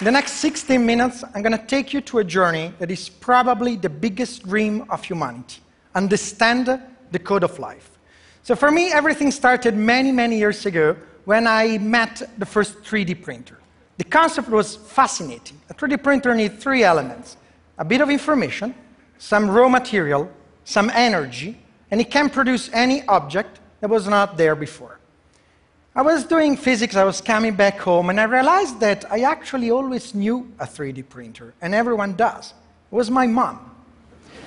In the next 16 minutes, I'm going to take you to a journey that is probably the biggest dream of humanity understand the code of life. So, for me, everything started many, many years ago when I met the first 3D printer. The concept was fascinating. A 3D printer needs three elements a bit of information, some raw material, some energy, and it can produce any object that was not there before. I was doing physics, I was coming back home, and I realized that I actually always knew a 3D printer, and everyone does. It was my mom.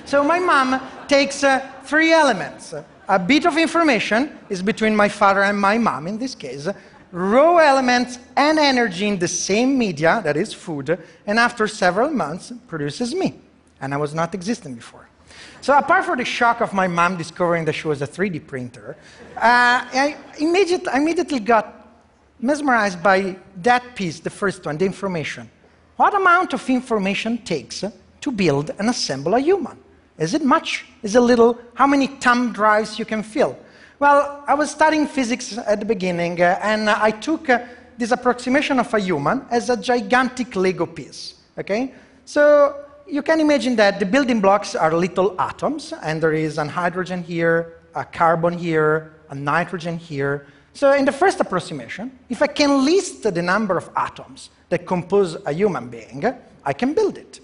So my mom takes uh, three elements. A bit of information is between my father and my mom, in this case, raw elements and energy in the same media, that is food, and after several months produces me. And I was not existing before. So apart from the shock of my mom discovering that she was a 3D printer, uh, I immediate, immediately got mesmerized by that piece, the first one, the information. What amount of information takes to build and assemble a human? Is it much? Is it little? How many thumb drives you can fill? Well, I was studying physics at the beginning, uh, and I took uh, this approximation of a human as a gigantic Lego piece. Okay? So you can imagine that the building blocks are little atoms, and there is an hydrogen here, a carbon here, a nitrogen here. So in the first approximation, if I can list the number of atoms that compose a human being, I can build it.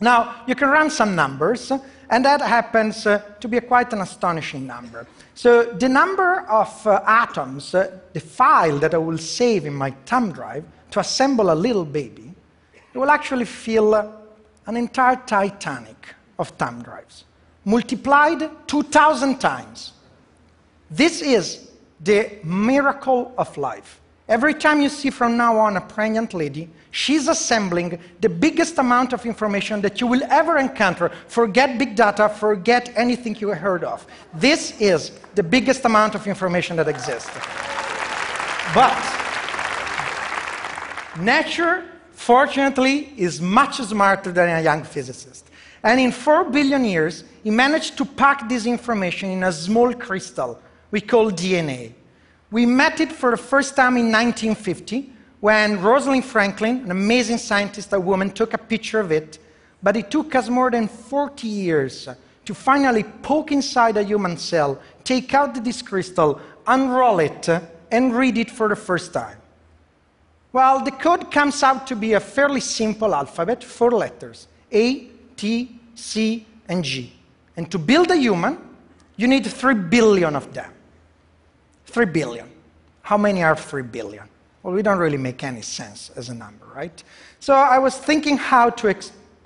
Now, you can run some numbers, and that happens uh, to be quite an astonishing number. So the number of uh, atoms, uh, the file that I will save in my thumb drive to assemble a little baby, it will actually fill an entire Titanic of thumb drives, multiplied 2,000 times. This is the miracle of life. Every time you see from now on a pregnant lady, she's assembling the biggest amount of information that you will ever encounter. Forget big data, forget anything you heard of. This is the biggest amount of information that exists. But nature, fortunately, is much smarter than a young physicist. And in 4 billion years, he managed to pack this information in a small crystal we call DNA. We met it for the first time in 1950 when Rosalind Franklin, an amazing scientist, a woman, took a picture of it. But it took us more than 40 years to finally poke inside a human cell, take out this crystal, unroll it, and read it for the first time. Well, the code comes out to be a fairly simple alphabet, four letters A, T, C, and G. And to build a human, you need three billion of them. 3 billion. How many are 3 billion? Well, we don't really make any sense as a number, right? So I was thinking how to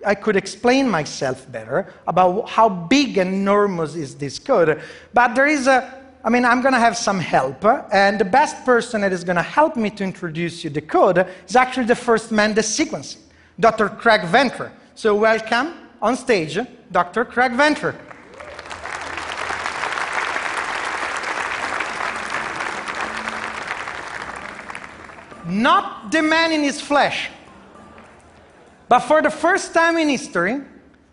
I could explain myself better about how big and enormous is this code. But there is a, I mean, I'm going to have some help. And the best person that is going to help me to introduce you the code is actually the first man the sequencing, Dr. Craig Venter. So welcome on stage, Dr. Craig Venter. not the man in his flesh. But for the first time in history,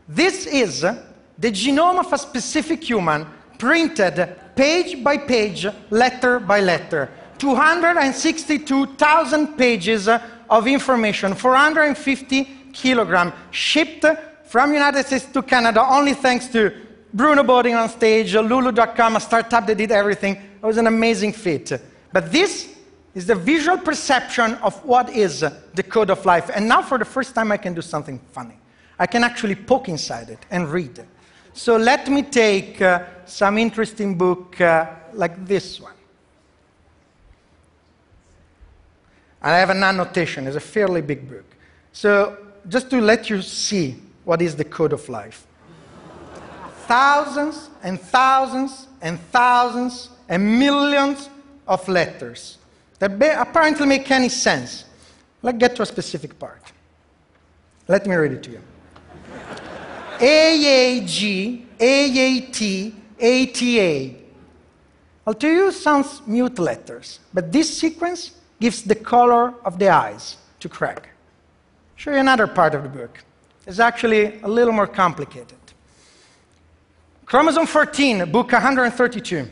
this is the genome of a specific human printed page by page, letter by letter. 262,000 pages of information, 450 kilograms, shipped from United States to Canada only thanks to Bruno Bowden on stage, Lulu.com, a startup that did everything. It was an amazing feat. But this is the visual perception of what is the code of life. And now, for the first time, I can do something funny. I can actually poke inside it and read. It. So let me take uh, some interesting book uh, like this one. And I have an annotation, it's a fairly big book. So just to let you see what is the code of life. thousands and thousands and thousands and millions of letters that apparently make any sense. Let's get to a specific part. Let me read it to you. AAG, AAT, ATA. Well, to you sounds mute letters, but this sequence gives the color of the eyes to Craig. Show you another part of the book. It's actually a little more complicated. Chromosome 14, book 132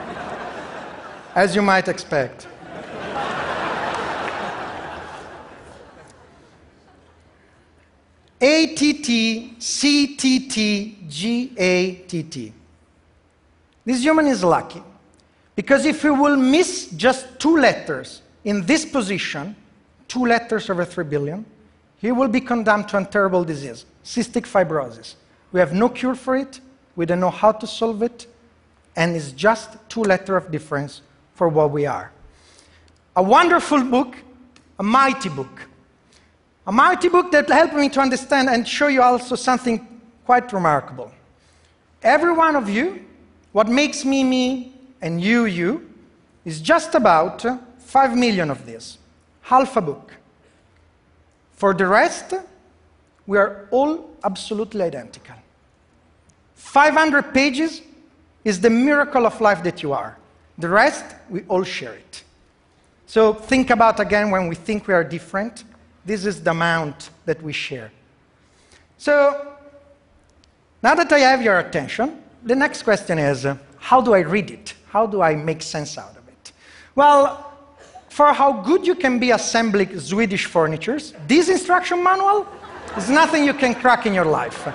as you might expect. A-T-T-C-T-T-G-A-T-T. This human is lucky because if he will miss just two letters in this position, two letters over three billion, he will be condemned to a terrible disease, cystic fibrosis. We have no cure for it, we don't know how to solve it, and it's just two letters of difference for what we are. A wonderful book, a mighty book. A mighty book that helped me to understand and show you also something quite remarkable. Every one of you, what makes me me and you you, is just about 5 million of this, half a book. For the rest, we are all absolutely identical. 500 pages is the miracle of life that you are. The rest, we all share it. So think about again when we think we are different, this is the amount that we share. So now that I have your attention, the next question is uh, how do I read it? How do I make sense out of it? Well, for how good you can be assembling Swedish furnitures, this instruction manual is nothing you can crack in your life.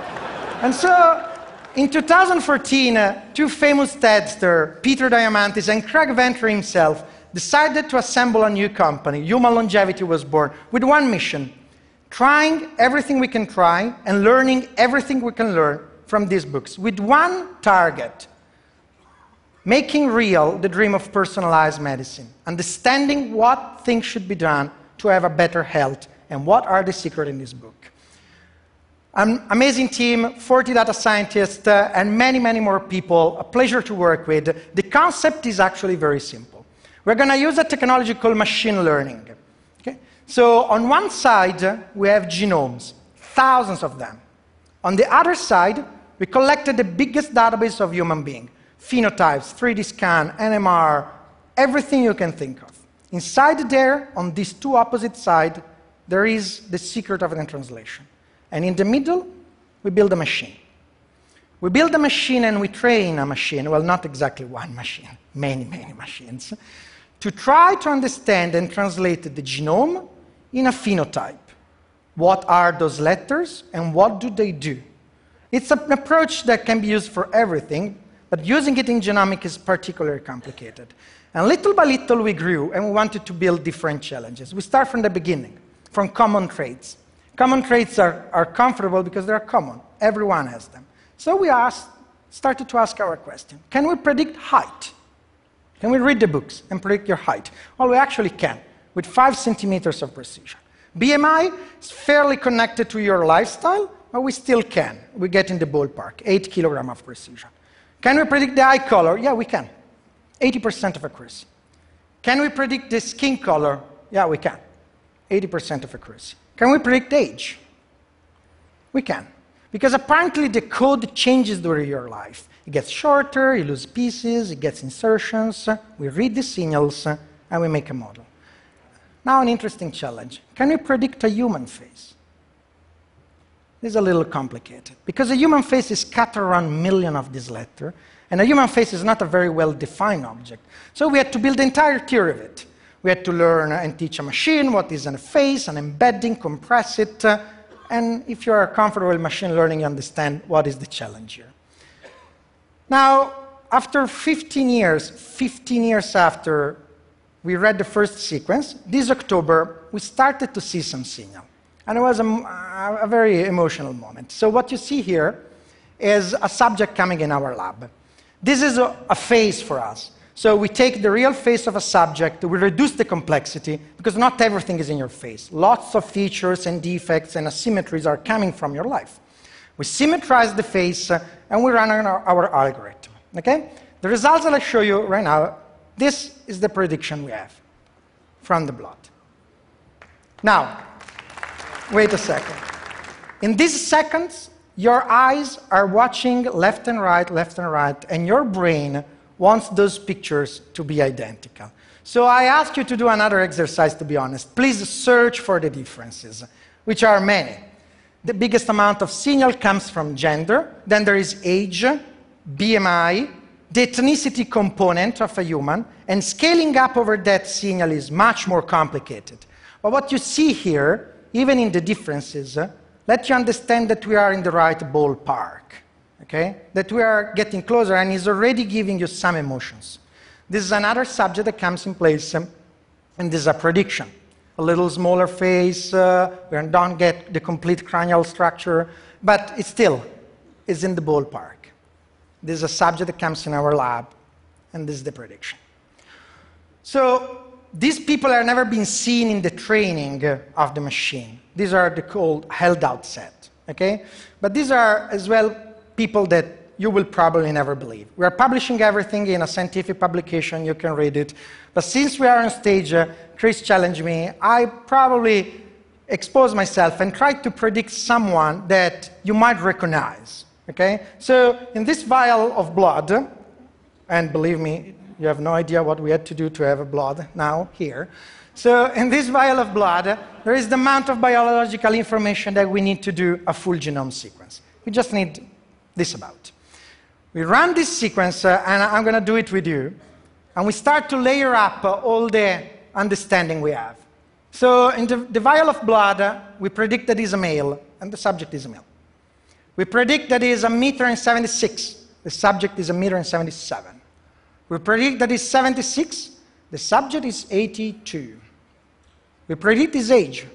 And so, in 2014, uh, two famous TEDsters, Peter Diamandis and Craig Venter himself, decided to assemble a new company. Human Longevity was born with one mission trying everything we can try and learning everything we can learn from these books with one target making real the dream of personalized medicine, understanding what things should be done to have a better health, and what are the secrets in this book. An amazing team, 40 data scientists, uh, and many, many more people, a pleasure to work with. The concept is actually very simple. We're going to use a technology called machine learning. Okay? So, on one side, we have genomes, thousands of them. On the other side, we collected the biggest database of human beings phenotypes, 3D scan, NMR, everything you can think of. Inside there, on these two opposite sides, there is the secret of the translation. And in the middle, we build a machine. We build a machine and we train a machine, well, not exactly one machine, many, many machines, to try to understand and translate the genome in a phenotype. What are those letters and what do they do? It's an approach that can be used for everything, but using it in genomics is particularly complicated. And little by little we grew and we wanted to build different challenges. We start from the beginning, from common traits. Common traits are, are comfortable because they're common. Everyone has them. So we asked, started to ask our question Can we predict height? Can we read the books and predict your height? Well, we actually can, with five centimeters of precision. BMI is fairly connected to your lifestyle, but we still can. We get in the ballpark, eight kilogram of precision. Can we predict the eye color? Yeah, we can. 80% of accuracy. Can we predict the skin color? Yeah, we can. 80% of accuracy. Can we predict age? We can. Because apparently the code changes during your life. It gets shorter, you lose pieces, it gets insertions, we read the signals, and we make a model. Now, an interesting challenge. Can we predict a human face? This is a little complicated because a human face is scattered around millions of these letters, and a human face is not a very well defined object. So we had to build the entire theory of it. We had to learn and teach a machine what is a face, an embedding, compress it, uh, and if you are comfortable with machine learning, you understand what is the challenge here. Now, after 15 years, 15 years after we read the first sequence, this October, we started to see some signal. And it was a, a very emotional moment. So, what you see here is a subject coming in our lab. This is a, a face for us. So we take the real face of a subject, we reduce the complexity, because not everything is in your face. Lots of features and defects and asymmetries are coming from your life. We symmetrize the face, uh, and we run our, our algorithm. Okay? The results that I show you right now, this is the prediction we have from the blood. Now, Wait a second. In these seconds, your eyes are watching left and right, left and right, and your brain wants those pictures to be identical. So I ask you to do another exercise, to be honest. Please search for the differences, which are many. The biggest amount of signal comes from gender, then there is age, BMI, the ethnicity component of a human, and scaling up over that signal is much more complicated. But what you see here even in the differences, uh, let you understand that we are in the right ballpark, okay? That we are getting closer and is already giving you some emotions. This is another subject that comes in place, um, and this is a prediction. A little smaller face, uh, we don't get the complete cranial structure, but it still is in the ballpark. This is a subject that comes in our lab, and this is the prediction. So these people are never been seen in the training of the machine. These are the called held out set, okay? But these are as well people that you will probably never believe. We are publishing everything in a scientific publication, you can read it. But since we are on stage, uh, Chris challenged me, I probably expose myself and try to predict someone that you might recognize. Okay? So in this vial of blood, and believe me, you have no idea what we had to do to have a blood now here. So in this vial of blood, there is the amount of biological information that we need to do a full genome sequence. We just need this about. We run this sequence, uh, and I'm going to do it with you, and we start to layer up uh, all the understanding we have. So in the, the vial of blood, uh, we predict that is a male, and the subject is a male. We predict that is a meter and 76. The subject is a meter and 77. We predict that is 76. The subject is 82. We predict his age,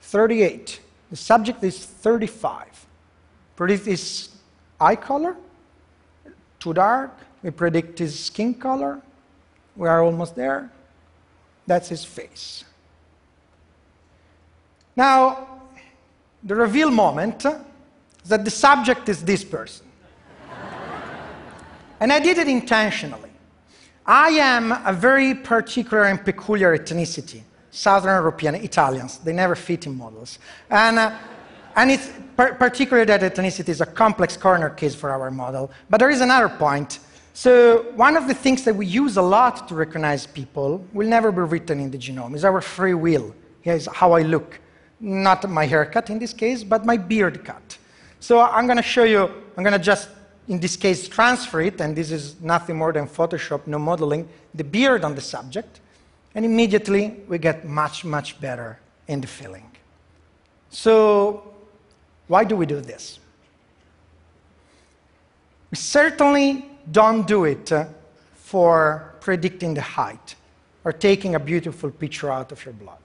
38. The subject is 35. Predict his eye color, too dark. We predict his skin color. We are almost there. That's his face. Now, the reveal moment is that the subject is this person. and I did it intentionally. I am a very particular and peculiar ethnicity. Southern European Italians, they never fit in models. And, uh, and it's par- particularly that ethnicity is a complex corner case for our model. But there is another point. So, one of the things that we use a lot to recognize people will never be written in the genome is our free will. Here's how I look. Not my haircut in this case, but my beard cut. So I'm going to show you, I'm going to just, in this case, transfer it, and this is nothing more than Photoshop, no modeling, the beard on the subject, and immediately we get much, much better in the filling. So why do we do this? We certainly don't do it uh, for predicting the height or taking a beautiful picture out of your blood.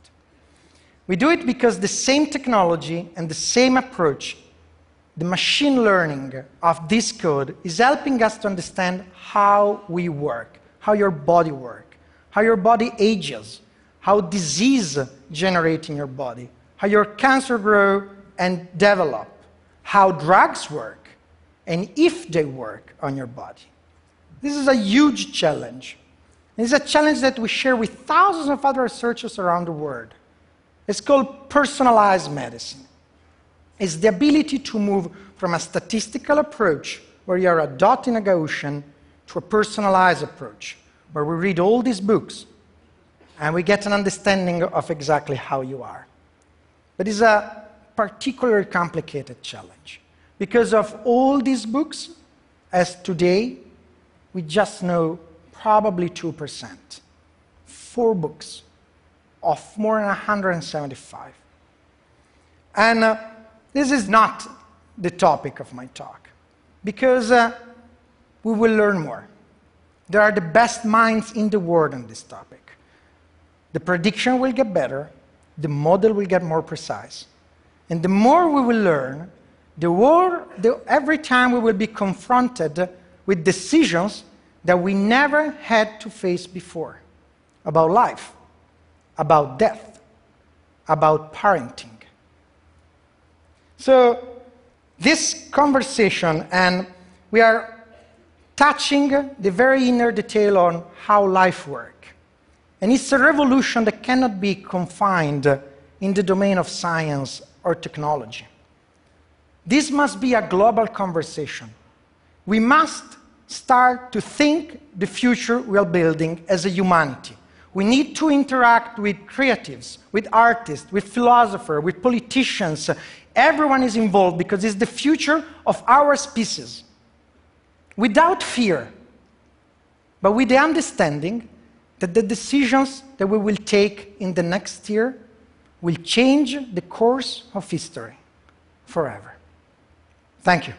We do it because the same technology and the same approach the machine learning of this code is helping us to understand how we work, how your body works, how your body ages, how disease generates in your body, how your cancer grow and develop, how drugs work, and if they work on your body. This is a huge challenge. It's a challenge that we share with thousands of other researchers around the world. It's called personalized medicine It's the ability to move from a statistical approach where you are a dot in a Gaussian to a personalized approach where we read all these books and we get an understanding of exactly how you are. But it's a particularly complicated challenge because of all these books, as today, we just know probably 2%. Four books of more than 175. And uh, this is not the topic of my talk because uh, we will learn more. There are the best minds in the world on this topic. The prediction will get better, the model will get more precise. And the more we will learn, the more, the, every time we will be confronted with decisions that we never had to face before about life, about death, about parenting. So, this conversation, and we are touching the very inner detail on how life works. And it's a revolution that cannot be confined in the domain of science or technology. This must be a global conversation. We must start to think the future we are building as a humanity. We need to interact with creatives, with artists, with philosophers, with politicians, Everyone is involved because it's the future of our species. Without fear, but with the understanding that the decisions that we will take in the next year will change the course of history. forever. Thank you.